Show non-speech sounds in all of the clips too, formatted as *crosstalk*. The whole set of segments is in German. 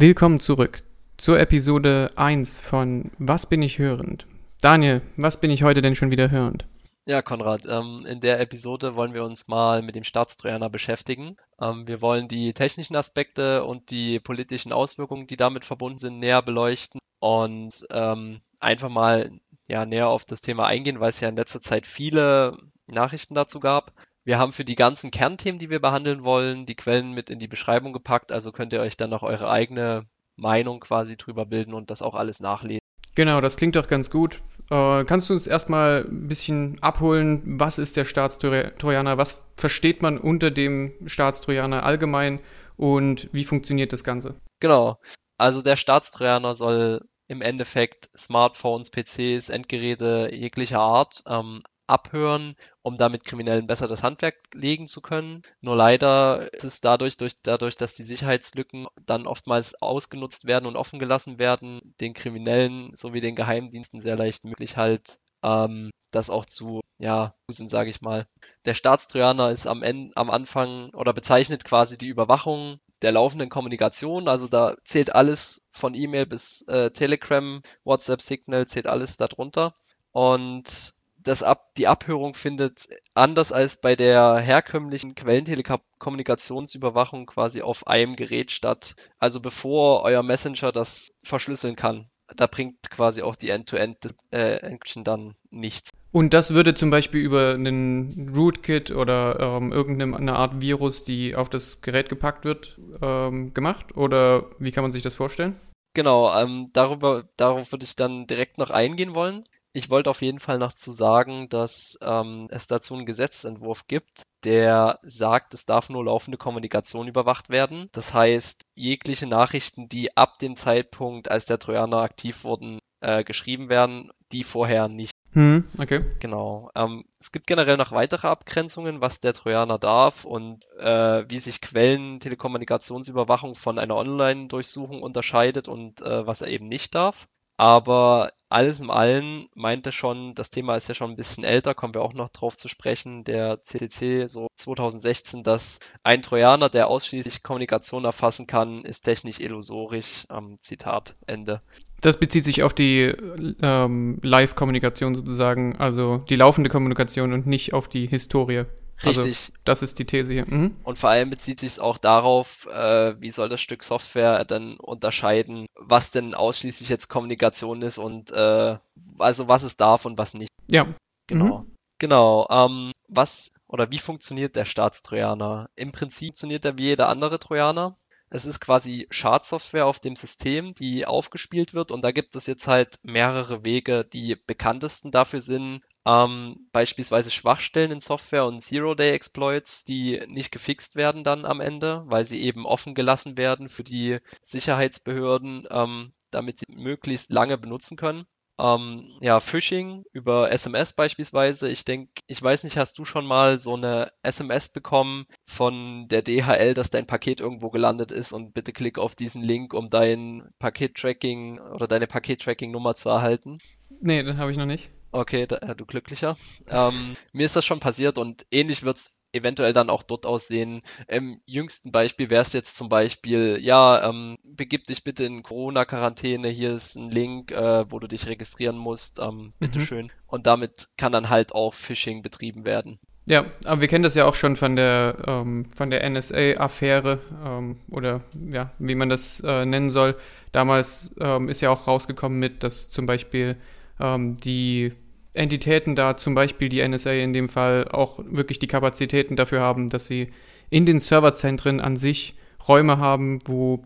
Willkommen zurück zur Episode 1 von Was bin ich hörend? Daniel, was bin ich heute denn schon wieder hörend? Ja, Konrad, ähm, in der Episode wollen wir uns mal mit dem Staatstrojaner beschäftigen. Ähm, wir wollen die technischen Aspekte und die politischen Auswirkungen, die damit verbunden sind, näher beleuchten und ähm, einfach mal ja, näher auf das Thema eingehen, weil es ja in letzter Zeit viele Nachrichten dazu gab. Wir haben für die ganzen Kernthemen, die wir behandeln wollen, die Quellen mit in die Beschreibung gepackt, also könnt ihr euch dann noch eure eigene Meinung quasi drüber bilden und das auch alles nachlesen. Genau, das klingt doch ganz gut. Äh, kannst du uns erstmal ein bisschen abholen, was ist der Staatstrojaner, was versteht man unter dem Staatstrojaner allgemein und wie funktioniert das Ganze? Genau, also der Staatstrojaner soll im Endeffekt Smartphones, PCs, Endgeräte jeglicher Art ähm, abhören, um damit Kriminellen besser das Handwerk legen zu können. Nur leider ist es dadurch, durch, dadurch, dass die Sicherheitslücken dann oftmals ausgenutzt werden und offen gelassen werden, den Kriminellen sowie den Geheimdiensten sehr leicht möglich halt ähm, das auch zu, ja, usen, sage ich mal. Der Staatstrojaner ist am, Ende, am Anfang oder bezeichnet quasi die Überwachung der laufenden Kommunikation. Also da zählt alles von E-Mail bis äh, Telegram, WhatsApp, Signal, zählt alles darunter. Und das Ab die Abhörung findet anders als bei der herkömmlichen Quellentelekommunikationsüberwachung quasi auf einem Gerät statt. Also bevor euer Messenger das verschlüsseln kann. Da bringt quasi auch die End-to-End-Encryption äh, dann nichts. Und das würde zum Beispiel über einen Rootkit oder ähm, irgendeine Art Virus, die auf das Gerät gepackt wird, ähm, gemacht? Oder wie kann man sich das vorstellen? Genau, ähm, darüber, darauf würde ich dann direkt noch eingehen wollen. Ich wollte auf jeden Fall noch zu sagen, dass ähm, es dazu einen Gesetzentwurf gibt, der sagt, es darf nur laufende Kommunikation überwacht werden. Das heißt, jegliche Nachrichten, die ab dem Zeitpunkt, als der Trojaner aktiv wurden, äh, geschrieben werden, die vorher nicht. Hm, okay. Genau. Ähm, es gibt generell noch weitere Abgrenzungen, was der Trojaner darf und äh, wie sich Quellen Telekommunikationsüberwachung von einer Online-Durchsuchung unterscheidet und äh, was er eben nicht darf. Aber alles in allem meinte schon, das Thema ist ja schon ein bisschen älter, kommen wir auch noch drauf zu sprechen, der CCC so 2016, dass ein Trojaner, der ausschließlich Kommunikation erfassen kann, ist technisch illusorisch. Ähm, Zitat Ende. Das bezieht sich auf die ähm, Live-Kommunikation sozusagen, also die laufende Kommunikation und nicht auf die Historie. Also, Richtig. Also, das ist die These hier. Mhm. Und vor allem bezieht sich es auch darauf, äh, wie soll das Stück Software dann unterscheiden, was denn ausschließlich jetzt Kommunikation ist und äh, also was es darf und was nicht. Ja. Genau. Mhm. Genau. Ähm, was oder wie funktioniert der Staatstrojaner? Im Prinzip funktioniert er wie jeder andere Trojaner. Es ist quasi Schadsoftware auf dem System, die aufgespielt wird und da gibt es jetzt halt mehrere Wege. Die bekanntesten dafür sind ähm, beispielsweise Schwachstellen in Software und Zero-Day-Exploits, die nicht gefixt werden dann am Ende, weil sie eben offen gelassen werden für die Sicherheitsbehörden, ähm, damit sie möglichst lange benutzen können. Ähm, ja, Phishing über SMS beispielsweise. Ich denke, ich weiß nicht, hast du schon mal so eine SMS bekommen von der DHL, dass dein Paket irgendwo gelandet ist und bitte klick auf diesen Link, um dein Paket-Tracking oder deine Paket-Tracking-Nummer zu erhalten? Nee, das habe ich noch nicht. Okay, da, äh, du glücklicher. Ähm, mir ist das schon passiert und ähnlich wird es eventuell dann auch dort aussehen. Im jüngsten Beispiel wäre es jetzt zum Beispiel, ja, ähm, begib dich bitte in Corona-Quarantäne, hier ist ein Link, äh, wo du dich registrieren musst, ähm, bitteschön. Mhm. Und damit kann dann halt auch Phishing betrieben werden. Ja, aber wir kennen das ja auch schon von der, ähm, von der NSA-Affäre ähm, oder ja, wie man das äh, nennen soll. Damals ähm, ist ja auch rausgekommen mit, dass zum Beispiel ähm, die Entitäten da, zum Beispiel die NSA in dem Fall, auch wirklich die Kapazitäten dafür haben, dass sie in den Serverzentren an sich Räume haben, wo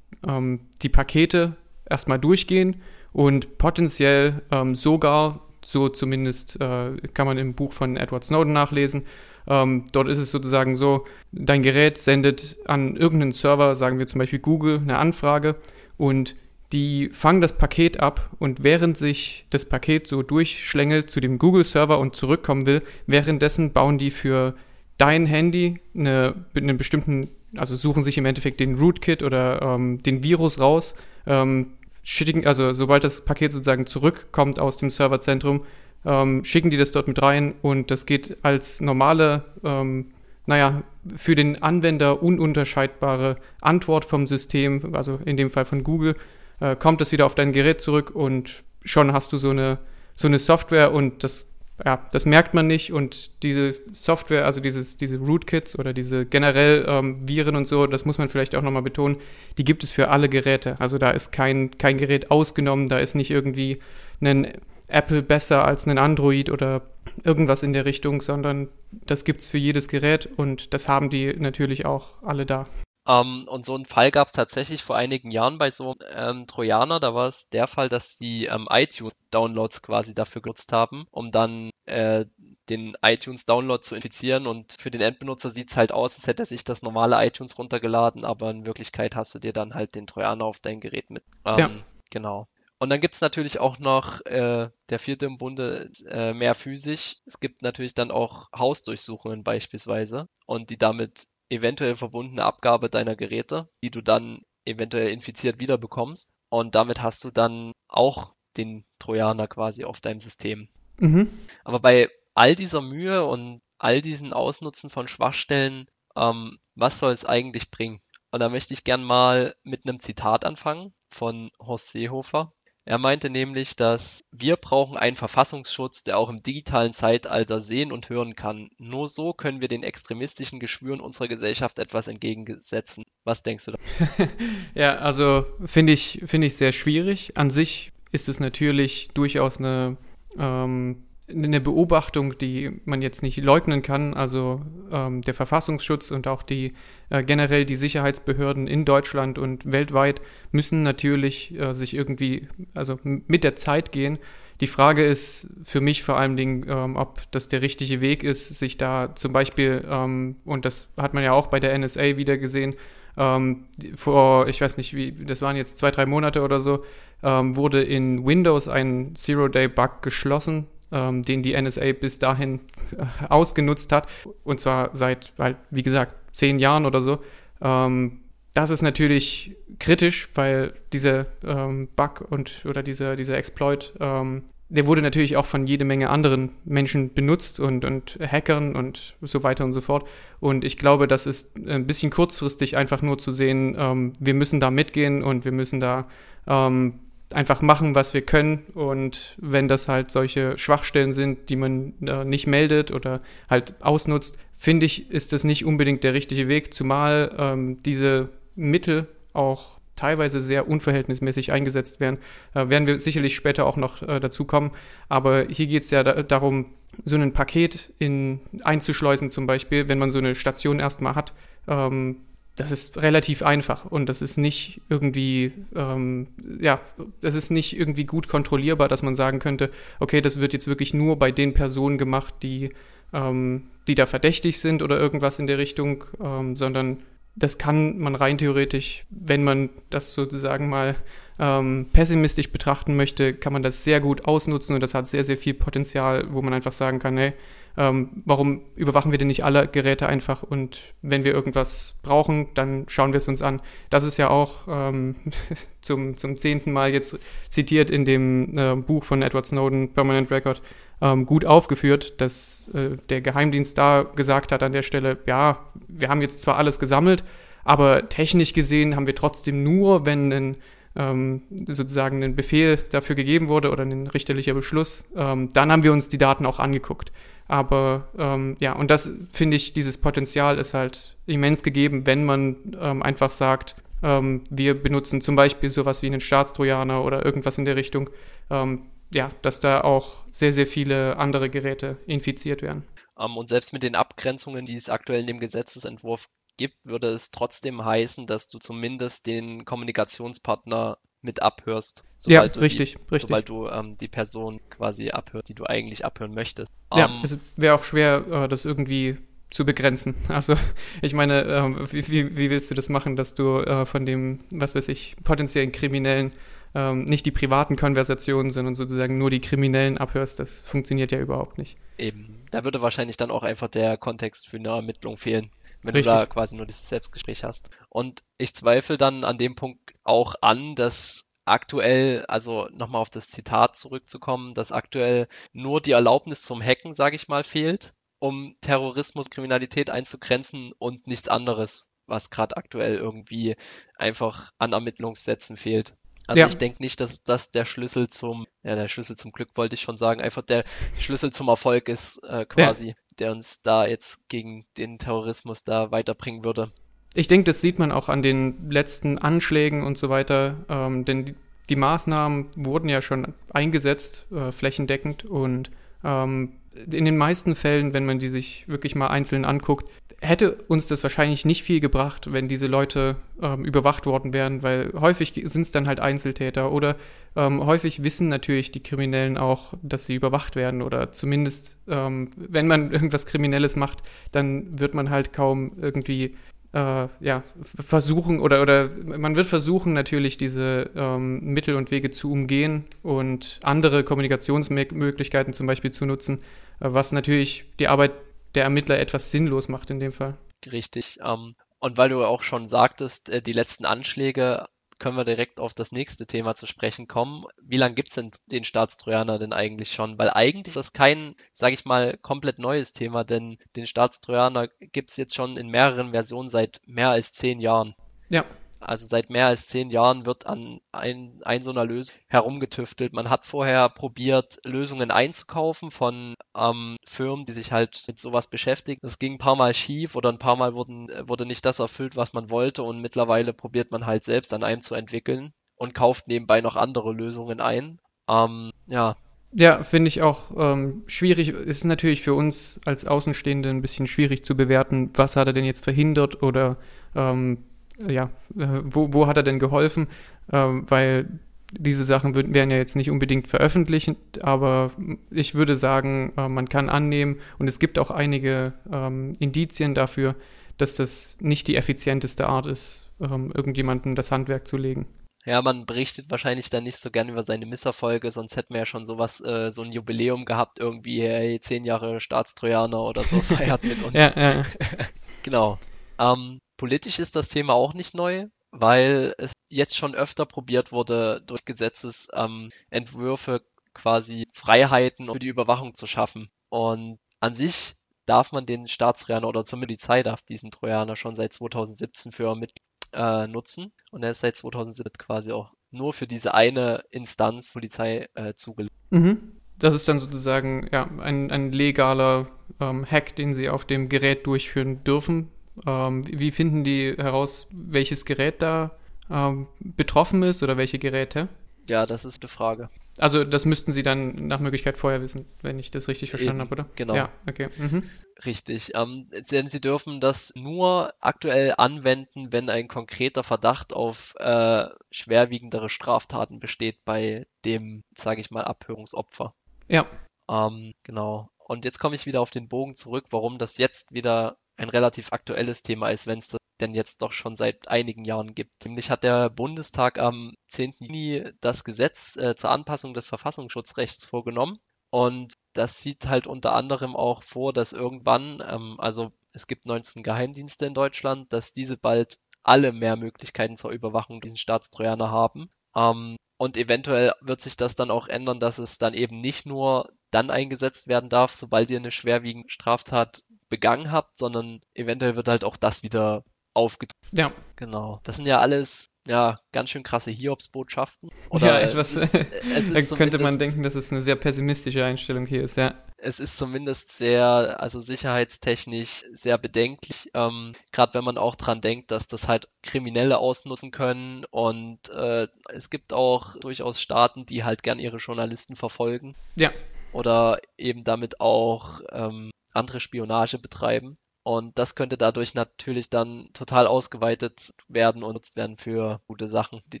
ähm, die Pakete erstmal durchgehen und potenziell ähm, sogar, so zumindest äh, kann man im Buch von Edward Snowden nachlesen, ähm, dort ist es sozusagen so, dein Gerät sendet an irgendeinen Server, sagen wir zum Beispiel Google, eine Anfrage und die fangen das Paket ab und während sich das Paket so durchschlängelt zu dem Google-Server und zurückkommen will, währenddessen bauen die für dein Handy eine, einen bestimmten, also suchen sich im Endeffekt den Rootkit oder ähm, den Virus raus, ähm, schicken, also sobald das Paket sozusagen zurückkommt aus dem Serverzentrum, ähm, schicken die das dort mit rein und das geht als normale ähm, naja, für den Anwender ununterscheidbare Antwort vom System, also in dem Fall von Google, äh, kommt das wieder auf dein Gerät zurück und schon hast du so eine, so eine Software und das, ja, das merkt man nicht und diese Software, also dieses, diese Rootkits oder diese generell ähm, Viren und so, das muss man vielleicht auch nochmal betonen, die gibt es für alle Geräte. Also da ist kein, kein Gerät ausgenommen, da ist nicht irgendwie ein Apple besser als ein Android oder irgendwas in der Richtung, sondern das gibt es für jedes Gerät und das haben die natürlich auch alle da. Ähm, und so einen Fall gab es tatsächlich vor einigen Jahren bei so ähm, Trojaner. Da war es der Fall, dass die ähm, iTunes-Downloads quasi dafür genutzt haben, um dann äh, den iTunes-Download zu infizieren. Und für den Endbenutzer sieht es halt aus, als hätte er sich das normale iTunes runtergeladen, aber in Wirklichkeit hast du dir dann halt den Trojaner auf dein Gerät mit. Ähm, ja. Genau. Und dann gibt es natürlich auch noch äh, der vierte im Bunde äh, mehr physisch. Es gibt natürlich dann auch Hausdurchsuchungen beispielsweise und die damit eventuell verbundene Abgabe deiner Geräte, die du dann eventuell infiziert wieder bekommst. Und damit hast du dann auch den Trojaner quasi auf deinem System. Mhm. Aber bei all dieser Mühe und all diesen Ausnutzen von Schwachstellen, ähm, was soll es eigentlich bringen? Und da möchte ich gern mal mit einem Zitat anfangen von Horst Seehofer. Er meinte nämlich, dass wir brauchen einen Verfassungsschutz, der auch im digitalen Zeitalter sehen und hören kann. Nur so können wir den extremistischen Geschwüren unserer Gesellschaft etwas entgegensetzen. Was denkst du da? *laughs* ja, also finde ich, finde ich sehr schwierig. An sich ist es natürlich durchaus eine ähm, eine Beobachtung, die man jetzt nicht leugnen kann. Also ähm, der Verfassungsschutz und auch die äh, generell die Sicherheitsbehörden in Deutschland und weltweit müssen natürlich äh, sich irgendwie, also mit der Zeit gehen. Die Frage ist für mich vor allen Dingen, ähm, ob das der richtige Weg ist, sich da zum Beispiel, ähm, und das hat man ja auch bei der NSA wieder gesehen, ähm, vor, ich weiß nicht, wie, das waren jetzt zwei, drei Monate oder so, ähm, wurde in Windows ein Zero-Day-Bug geschlossen, ähm, den die NSA bis dahin äh, ausgenutzt hat. Und zwar seit, halt, wie gesagt, zehn Jahren oder so. Ähm, das ist natürlich kritisch, weil dieser ähm, Bug und oder dieser, dieser Exploit, ähm, der wurde natürlich auch von jede Menge anderen Menschen benutzt und, und Hackern und so weiter und so fort. Und ich glaube, das ist ein bisschen kurzfristig einfach nur zu sehen, ähm, wir müssen da mitgehen und wir müssen da ähm, einfach machen, was wir können. Und wenn das halt solche Schwachstellen sind, die man äh, nicht meldet oder halt ausnutzt, finde ich, ist das nicht unbedingt der richtige Weg, zumal ähm, diese Mittel auch teilweise sehr unverhältnismäßig eingesetzt werden. Äh, werden wir sicherlich später auch noch äh, dazu kommen. Aber hier geht es ja da, darum, so ein Paket in, einzuschleusen zum Beispiel, wenn man so eine Station erstmal hat. Ähm, das ist relativ einfach und das ist nicht irgendwie, ähm, ja, das ist nicht irgendwie gut kontrollierbar, dass man sagen könnte, okay, das wird jetzt wirklich nur bei den Personen gemacht, die, ähm, die da verdächtig sind oder irgendwas in der Richtung, ähm, sondern das kann man rein theoretisch, wenn man das sozusagen mal ähm, pessimistisch betrachten möchte, kann man das sehr gut ausnutzen und das hat sehr, sehr viel Potenzial, wo man einfach sagen kann, hey, ähm, warum überwachen wir denn nicht alle Geräte einfach und wenn wir irgendwas brauchen, dann schauen wir es uns an. Das ist ja auch ähm, *laughs* zum, zum zehnten Mal jetzt zitiert in dem äh, Buch von Edward Snowden, Permanent Record, ähm, gut aufgeführt, dass äh, der Geheimdienst da gesagt hat an der Stelle, ja, wir haben jetzt zwar alles gesammelt, aber technisch gesehen haben wir trotzdem nur, wenn ein ähm, sozusagen ein Befehl dafür gegeben wurde oder ein richterlicher Beschluss, ähm, dann haben wir uns die Daten auch angeguckt. Aber ähm, ja, und das finde ich, dieses Potenzial ist halt immens gegeben, wenn man ähm, einfach sagt, ähm, wir benutzen zum Beispiel sowas wie einen Staatstrojaner oder irgendwas in der Richtung, ähm, ja, dass da auch sehr, sehr viele andere Geräte infiziert werden. Und selbst mit den Abgrenzungen, die es aktuell in dem Gesetzesentwurf gibt, würde es trotzdem heißen, dass du zumindest den Kommunikationspartner mit abhörst. Sobald ja, richtig, die, richtig. Sobald du ähm, die Person quasi abhörst, die du eigentlich abhören möchtest. Ja, um, ähm, es wäre auch schwer, äh, das irgendwie zu begrenzen. *laughs* Also ich meine, äh, wie, wie, wie, willst du das machen, dass du äh, von dem, was weiß ich, potenziellen Kriminellen ähm, nicht die privaten Konversationen, sondern sozusagen nur die Kriminellen abhörst? Das funktioniert ja überhaupt nicht. Eben. Da würde wahrscheinlich dann auch einfach der Kontext für eine Ermittlung fehlen wenn Richtig. du da quasi nur dieses Selbstgespräch hast. Und ich zweifle dann an dem Punkt auch an, dass aktuell, also nochmal auf das Zitat zurückzukommen, dass aktuell nur die Erlaubnis zum Hacken, sage ich mal, fehlt. um Terrorismus, Kriminalität einzugrenzen und nichts anderes, was gerade aktuell irgendwie einfach an Ermittlungssätzen fehlt. Also ja. ich denke nicht, dass das der Schlüssel zum, ja, der Schlüssel zum Glück wollte ich schon sagen, einfach der Schlüssel zum Erfolg ist äh, quasi, ja. Der uns da jetzt gegen den Terrorismus da weiterbringen würde. Ich denke, das sieht man auch an den letzten Anschlägen und so weiter, ähm, denn die, die, Maßnahmen wurden ja schon eingesetzt, äh, flächendeckend und ähm, in den meisten Fällen, wenn man die sich wirklich mal einzeln anguckt, hätte uns das wahrscheinlich nicht viel gebracht, wenn diese Leute ähm, überwacht worden wären, weil häufig sind es dann halt Einzeltäter oder ähm, häufig wissen natürlich die Kriminellen auch, dass sie überwacht werden oder zumindest, ähm, wenn man *laughs* irgendwas Kriminelles macht, dann wird man halt kaum irgendwie äh, ja, versuchen oder, oder man wird versuchen natürlich diese ähm, Mittel und Wege zu umgehen und andere Kommunikationsmöglichkeiten zum Beispiel zu nutzen, äh, was natürlich die Arbeit der Ermittler etwas sinnlos macht in dem Fall. Richtig. Ähm, und weil du auch schon sagtest, äh, die letzten Anschläge können wir direkt auf das nächste Thema zu sprechen kommen. Wie lange gibt es denn den Staatstrojaner denn eigentlich schon? Weil eigentlich ist das kein, sage ich mal, komplett neues Thema, denn den Staatstrojaner gibt es jetzt schon in mehreren Versionen seit mehr als zehn Jahren. Ja. Also seit mehr als zehn Jahren wird an ein, ein so einer Lösung herumgetüftelt. Man hat vorher probiert, Lösungen einzukaufen von ähm, Firmen, die sich halt mit sowas beschäftigen. Das ging ein paar Mal schief oder ein paar Mal wurden, wurde nicht das erfüllt, was man wollte und mittlerweile probiert man halt selbst an einem zu entwickeln und kauft nebenbei noch andere Lösungen ein. Ähm, ja, ja, finde ich auch ähm, schwierig. Es ist natürlich für uns als Außenstehende ein bisschen schwierig zu bewerten, was hat er denn jetzt verhindert oder ähm, ja, äh, wo, wo hat er denn geholfen? Ähm, weil diese Sachen würden, wären ja jetzt nicht unbedingt veröffentlicht, aber ich würde sagen, äh, man kann annehmen und es gibt auch einige ähm, Indizien dafür, dass das nicht die effizienteste Art ist, ähm, irgendjemandem das Handwerk zu legen. Ja, man berichtet wahrscheinlich dann nicht so gern über seine Misserfolge, sonst hätten wir ja schon sowas, äh, so ein Jubiläum gehabt, irgendwie, hey, zehn Jahre Staatstrojaner oder so *laughs* feiert mit uns. ja, ja. *laughs* genau. Ähm, Politisch ist das Thema auch nicht neu, weil es jetzt schon öfter probiert wurde, durch Gesetzesentwürfe ähm, quasi Freiheiten für die Überwachung zu schaffen. Und an sich darf man den Staatstrojaner oder zur Polizei darf diesen Trojaner schon seit 2017 für mit äh, nutzen. Und er ist seit 2017 quasi auch nur für diese eine Instanz Polizei äh, zugelegt. Mhm. Das ist dann sozusagen ja, ein, ein legaler ähm, Hack, den sie auf dem Gerät durchführen dürfen, ähm, wie finden die heraus, welches Gerät da ähm, betroffen ist oder welche Geräte? Ja, das ist eine Frage. Also das müssten Sie dann nach Möglichkeit vorher wissen, wenn ich das richtig verstanden habe, oder? Genau. Ja, okay. Mhm. Richtig. Ähm, denn Sie dürfen das nur aktuell anwenden, wenn ein konkreter Verdacht auf äh, schwerwiegendere Straftaten besteht bei dem, sage ich mal, Abhörungsopfer. Ja. Ähm, genau. Und jetzt komme ich wieder auf den Bogen zurück, warum das jetzt wieder ein relativ aktuelles Thema ist, wenn es das denn jetzt doch schon seit einigen Jahren gibt. Nämlich hat der Bundestag am 10. Juni das Gesetz äh, zur Anpassung des Verfassungsschutzrechts vorgenommen. Und das sieht halt unter anderem auch vor, dass irgendwann, ähm, also es gibt 19 Geheimdienste in Deutschland, dass diese bald alle mehr Möglichkeiten zur Überwachung diesen Staatstrojaner haben. Ähm, und eventuell wird sich das dann auch ändern, dass es dann eben nicht nur dann eingesetzt werden darf, sobald ihr eine schwerwiegende Straftat begangen habt, sondern eventuell wird halt auch das wieder aufgetreten. Ja. Genau. Das sind ja alles ja, ganz schön krasse Hiobsbotschaften. Oder ja, etwas, es *laughs* es da könnte man denken, dass es eine sehr pessimistische Einstellung hier ist, ja. Es ist zumindest sehr, also sicherheitstechnisch sehr bedenklich, ähm, gerade wenn man auch dran denkt, dass das halt Kriminelle ausnutzen können und äh, es gibt auch durchaus Staaten, die halt gern ihre Journalisten verfolgen. Ja. Oder eben damit auch ähm, andere Spionage betreiben. Und das könnte dadurch natürlich dann total ausgeweitet werden und nutzt werden für gute Sachen, die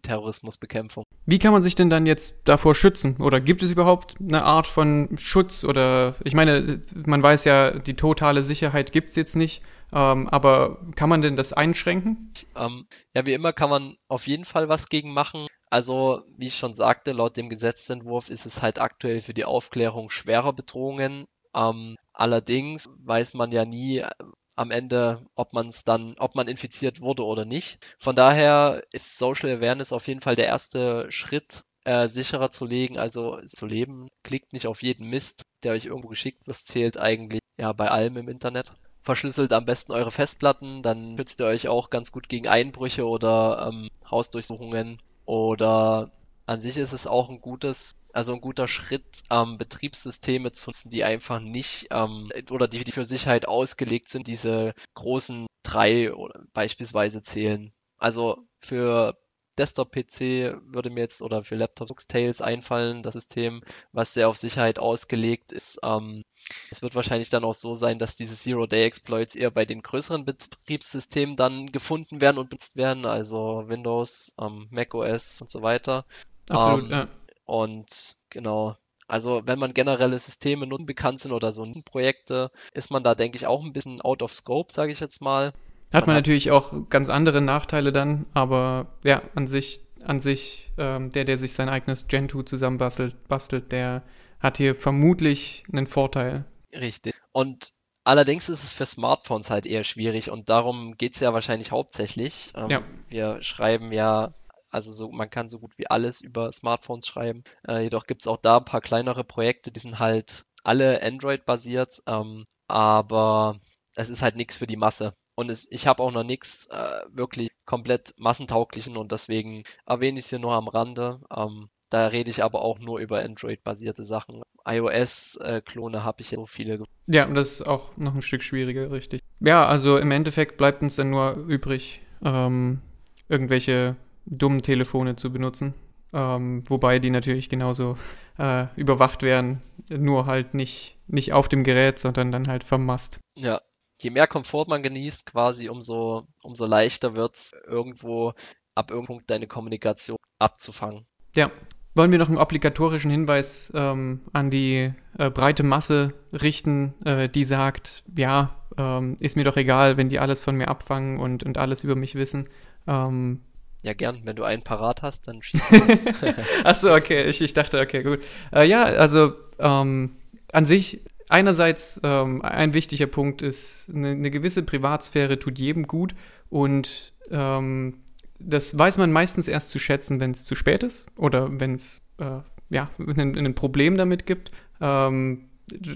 Terrorismusbekämpfung. Wie kann man sich denn dann jetzt davor schützen? Oder gibt es überhaupt eine Art von Schutz? Oder ich meine, man weiß ja, die totale Sicherheit gibt es jetzt nicht. Ähm, aber kann man denn das einschränken? Ähm, ja, wie immer kann man auf jeden Fall was gegen machen. Also, wie ich schon sagte, laut dem Gesetzentwurf ist es halt aktuell für die Aufklärung schwerer Bedrohungen ähm, allerdings weiß man ja nie äh, am Ende, ob man es dann, ob man infiziert wurde oder nicht. Von daher ist Social Awareness auf jeden Fall der erste Schritt, äh, sicherer zu legen, also zu leben. Klickt nicht auf jeden Mist, der euch irgendwo geschickt wird. zählt eigentlich ja bei allem im Internet. Verschlüsselt am besten eure Festplatten, dann schützt ihr euch auch ganz gut gegen Einbrüche oder ähm, Hausdurchsuchungen. Oder an sich ist es auch ein gutes, also ein guter Schritt, ähm, Betriebssysteme zu nutzen, die einfach nicht ähm, oder die, die für Sicherheit ausgelegt sind, diese großen drei beispielsweise zählen. Also für Desktop-PC würde mir jetzt oder für Laptops Tails einfallen, das System, was sehr auf Sicherheit ausgelegt ist. Ähm, es wird wahrscheinlich dann auch so sein, dass diese Zero-Day-Exploits eher bei den größeren Betriebssystemen dann gefunden werden und benutzt werden, also Windows, ähm, macOS und so weiter. Absolut, ähm, ja. Und genau, also wenn man generelle Systeme nutzen bekannt sind oder so Projekte, ist man da, denke ich, auch ein bisschen out of scope, sage ich jetzt mal. Hat man, man natürlich auch ganz andere Nachteile dann, aber ja, an sich, an sich, ähm, der, der sich sein eigenes Gentoo zusammenbastelt, bastelt, der hat hier vermutlich einen Vorteil. Richtig. Und allerdings ist es für Smartphones halt eher schwierig und darum geht es ja wahrscheinlich hauptsächlich. Ähm, ja. Wir schreiben ja also so, man kann so gut wie alles über Smartphones schreiben. Äh, jedoch gibt es auch da ein paar kleinere Projekte, die sind halt alle Android-basiert, ähm, aber es ist halt nichts für die Masse. Und es, ich habe auch noch nichts äh, wirklich komplett massentauglichen und deswegen erwähne ich es hier nur am Rande. Ähm, da rede ich aber auch nur über Android-basierte Sachen. iOS-Klone habe ich ja so viele. Ja, und das ist auch noch ein Stück schwieriger, richtig. Ja, also im Endeffekt bleibt uns dann nur übrig, ähm, irgendwelche dummen Telefone zu benutzen. Ähm, wobei die natürlich genauso äh, überwacht werden, nur halt nicht, nicht auf dem Gerät, sondern dann halt vom Mast. Ja, je mehr Komfort man genießt, quasi umso, umso leichter wird es irgendwo ab irgendeinem Punkt deine Kommunikation abzufangen. Ja. Wollen wir noch einen obligatorischen Hinweis ähm, an die äh, breite Masse richten, äh, die sagt, ja, ähm, ist mir doch egal, wenn die alles von mir abfangen und, und alles über mich wissen. Ähm, ja, gern. Wenn du einen parat hast, dann schieß *laughs* Achso, okay. Ich, ich dachte, okay, gut. Äh, ja, also ähm, an sich einerseits ähm, ein wichtiger Punkt ist, eine, eine, gewisse Privatsphäre tut jedem gut und ähm, das weiß man meistens erst zu schätzen, wenn es zu spät ist oder wenn es äh, ja, ein, ein, Problem damit gibt. Ähm,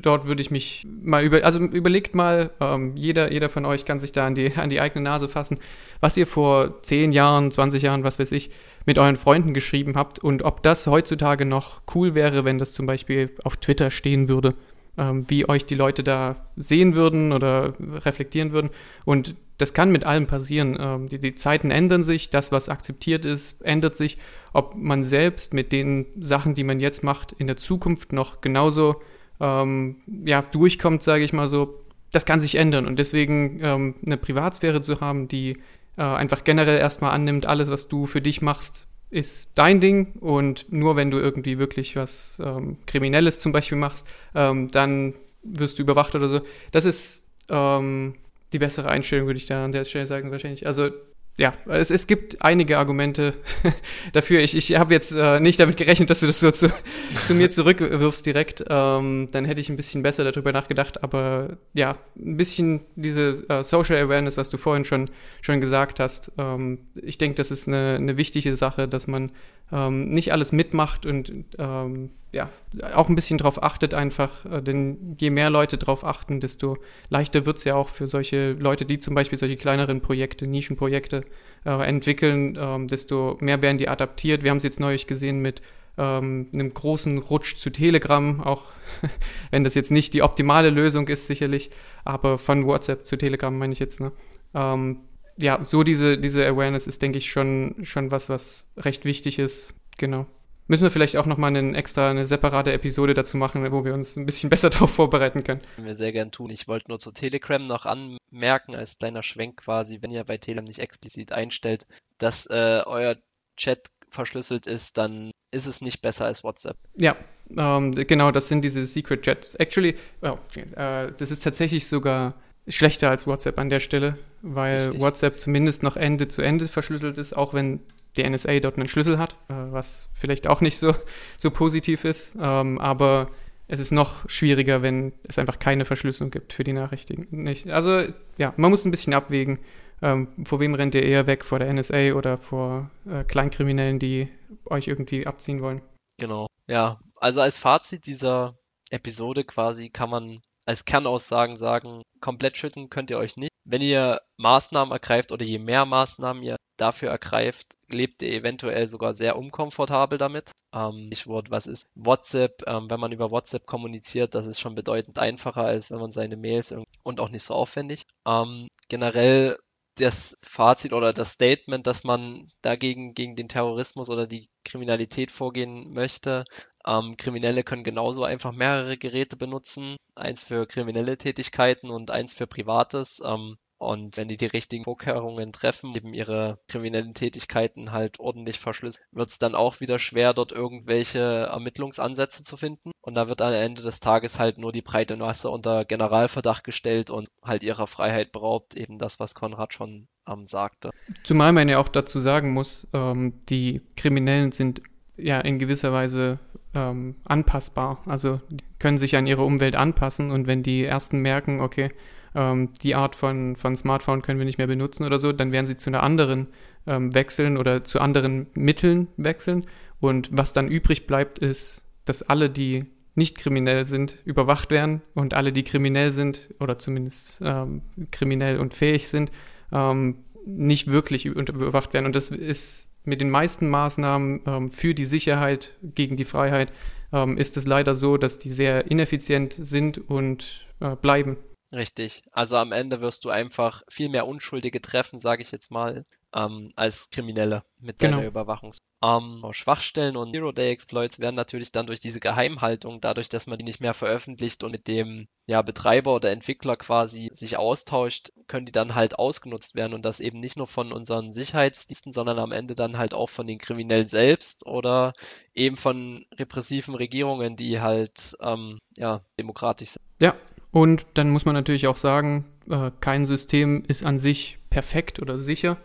dort würde ich mich mal über, also überlegt mal, ähm, jeder, jeder von euch kann sich da an die, an die eigene Nase fassen, was ihr vor 10 Jahren, 20 Jahren, was weiß ich, mit euren Freunden geschrieben habt und ob das heutzutage noch cool wäre, wenn das zum Beispiel auf Twitter stehen würde ähm, wie euch die Leute da sehen würden oder reflektieren würden. Und das kann mit allem passieren. Ähm, die, die, Zeiten ändern sich, das, was akzeptiert ist, ändert sich. Ob man selbst mit den Sachen, die man jetzt macht, in der Zukunft noch genauso ähm, ja, durchkommt, sage ich mal so, das kann sich ändern. Und deswegen ähm, eine Privatsphäre zu haben, die äh, einfach generell erstmal annimmt, alles, was du für dich machst, ist dein Ding und nur wenn du irgendwie wirklich was ähm, Kriminelles zum Beispiel machst, ähm, dann wirst du überwacht oder so. Das ist ähm, die bessere Einstellung, würde ich da an der Stelle sagen, wahrscheinlich. Also ja, es, es gibt einige Argumente *laughs* dafür. Ich, ich habe jetzt äh, nicht damit gerechnet, dass du das so zu, *laughs* zu mir zurückwirfst direkt. Ähm, dann hätte ich ein bisschen besser darüber nachgedacht. Aber ja, ein bisschen diese äh, Social Awareness, was du vorhin schon, schon gesagt hast. Ähm, ich denke, das ist eine, eine wichtige Sache, dass man ähm, nicht alles mitmacht und ähm, ja, auch ein bisschen drauf achtet einfach, äh, denn je mehr Leute drauf achten, desto leichter wird es ja auch für solche Leute, die zum Beispiel solche kleineren Projekte, Nischenprojekte äh, entwickeln, ähm, desto mehr werden die adaptiert. Wir haben es jetzt neulich gesehen mit ähm, einem großen Rutsch zu Telegram, auch *laughs* wenn das jetzt nicht die optimale Lösung ist, sicherlich, aber von WhatsApp zu Telegram meine ich jetzt, ne? Ähm, ja, so diese, diese Awareness ist, denke ich, schon, schon was, was recht wichtig ist. Genau. Müssen wir vielleicht auch nochmal eine extra, eine separate Episode dazu machen, wo wir uns ein bisschen *laughs* besser darauf vorbereiten können. Können wir sehr gern tun. Ich wollte nur zu Telegram noch anmerken, als kleiner Schwenk quasi, wenn ihr bei Telegram nicht explizit einstellt, dass äh, euer Chat verschlüsselt ist, dann ist es nicht besser als WhatsApp. Ja, ähm, genau, das sind diese Secret Chats. Actually, oh, äh, das ist tatsächlich sogar schlechter als WhatsApp an der Stelle, weil Richtig. WhatsApp zumindest noch Ende zu Ende verschlüsselt ist, auch wenn die NSA dort einen Schlüssel hat, äh, was vielleicht auch nicht so, so positiv ist. Ähm, aber es ist noch schwieriger, wenn es einfach keine Verschlüsselung gibt für die Nachrichten. Nicht. Also ja, man muss ein bisschen abwägen, ähm, vor wem rennt ihr eher weg, vor der NSA oder vor äh, Kleinkriminellen, die euch irgendwie abziehen wollen. Genau, ja. Also als Fazit dieser Episode quasi kann man als Kernaussagen sagen, komplett schützen könnt ihr euch nicht. Wenn ihr Maßnahmen ergreift oder je mehr Maßnahmen ihr dafür ergreift, lebt ihr eventuell sogar sehr unkomfortabel damit. Ähm, Stichwort, was ist WhatsApp? Ähm, wenn man über WhatsApp kommuniziert, das ist schon bedeutend einfacher, als wenn man seine Mails und auch nicht so aufwendig. Ähm, generell das Fazit oder das Statement, dass man dagegen gegen den Terrorismus oder die Kriminalität vorgehen möchte. Ähm, Kriminelle können genauso einfach mehrere Geräte benutzen, eins für kriminelle Tätigkeiten und eins für Privates. Ähm, und wenn die die richtigen Vorkehrungen treffen, eben ihre kriminellen Tätigkeiten halt ordentlich verschlüsseln, wird es dann auch wieder schwer, dort irgendwelche Ermittlungsansätze zu finden. Und da wird am Ende des Tages halt nur die breite Masse unter Generalverdacht gestellt und halt ihrer Freiheit beraubt. Eben das, was Konrad schon ähm, sagte. Zumal man ja auch dazu sagen muss, ähm, die Kriminellen sind ja in gewisser Weise ähm, anpassbar. Also können sich an ihre Umwelt anpassen und wenn die ersten merken, okay, ähm, die Art von, von Smartphone können wir nicht mehr benutzen oder so, dann werden sie zu einer anderen ähm, wechseln oder zu anderen Mitteln wechseln. Und was dann übrig bleibt, ist, dass alle, die nicht kriminell sind, überwacht werden und alle, die kriminell sind oder zumindest ähm, kriminell und fähig sind, ähm, nicht wirklich überwacht werden. Und das ist mit den meisten Maßnahmen ähm, für die Sicherheit gegen die Freiheit ähm, ist es leider so, dass die sehr ineffizient sind und äh, bleiben. Richtig. Also am Ende wirst du einfach viel mehr Unschuldige treffen, sage ich jetzt mal, ähm, als Kriminelle mit genau. deiner Überwachungs. Ähm, Schwachstellen und Zero-Day-Exploits werden natürlich dann durch diese Geheimhaltung, dadurch, dass man die nicht mehr veröffentlicht und mit dem ja, Betreiber oder Entwickler quasi sich austauscht, können die dann halt ausgenutzt werden und das eben nicht nur von unseren Sicherheitsdiensten, sondern am Ende dann halt auch von den Kriminellen selbst oder eben von repressiven Regierungen, die halt ähm, ja, demokratisch sind. Ja, und dann muss man natürlich auch sagen, äh, kein System ist an sich perfekt oder sicher.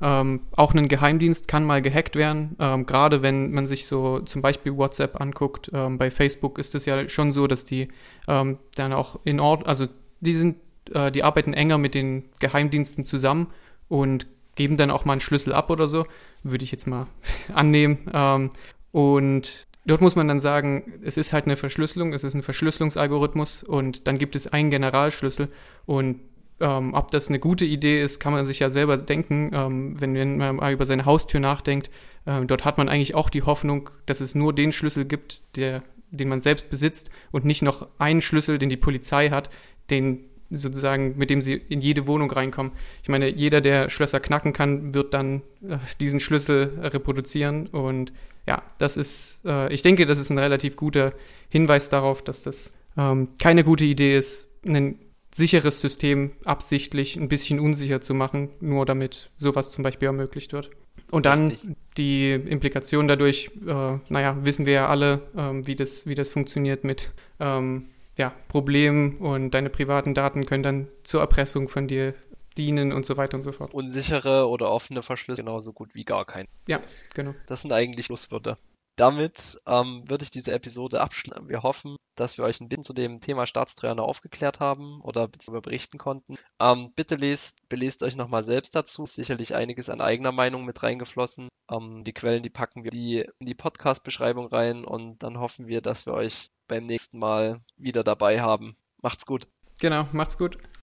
Ähm, auch ein Geheimdienst kann mal gehackt werden. Ähm, Gerade wenn man sich so zum Beispiel WhatsApp anguckt, ähm, bei Facebook ist es ja schon so, dass die ähm, dann auch in Ordnung, also die sind, äh, die arbeiten enger mit den Geheimdiensten zusammen und geben dann auch mal einen Schlüssel ab oder so, würde ich jetzt mal *laughs* annehmen. Ähm, und Dort muss man dann sagen, es ist halt eine Verschlüsselung, es ist ein Verschlüsselungsalgorithmus und dann gibt es einen Generalschlüssel und ähm, ob das eine gute Idee ist, kann man sich ja selber denken, ähm, wenn, man mal über seine Haustür nachdenkt. Ähm, dort hat man eigentlich auch die Hoffnung, dass es nur den Schlüssel gibt, der, den man selbst besitzt und nicht noch einen Schlüssel, den die Polizei hat, den sozusagen, mit dem sie in jede Wohnung reinkommen. Ich meine, jeder, der Schlösser knacken kann, wird dann äh, diesen Schlüssel reproduzieren und ja, das ist, äh, ich denke, das ist ein relativ guter Hinweis darauf, dass das ähm, keine gute Idee ist, ein sicheres System absichtlich ein bisschen unsicher zu machen, nur damit sowas zum Beispiel ermöglicht wird. Und dann Richtig. die Implikation dadurch, äh, naja, wissen wir ja alle, ähm, wie, das, wie das funktioniert mit ähm, ja, Problemen und deine privaten Daten können dann zur Erpressung von dir dienen und so weiter und so fort. Unsichere oder offene Verschlüsse genauso gut wie gar kein. Ja, genau. Das sind eigentlich Schlusswörter. Damit ähm, würde ich diese Episode abschließen. Wir hoffen, dass wir euch ein bisschen zu dem Thema Staatstrojaner aufgeklärt haben oder darüber berichten konnten. Ähm, bitte lest, belest euch nochmal selbst dazu. Ist sicherlich einiges an eigener Meinung mit reingeflossen. Ähm, die Quellen, die packen wir die, in die Podcast-Beschreibung rein und dann hoffen wir, dass wir euch beim nächsten Mal wieder dabei haben. Macht's gut. Genau, macht's gut.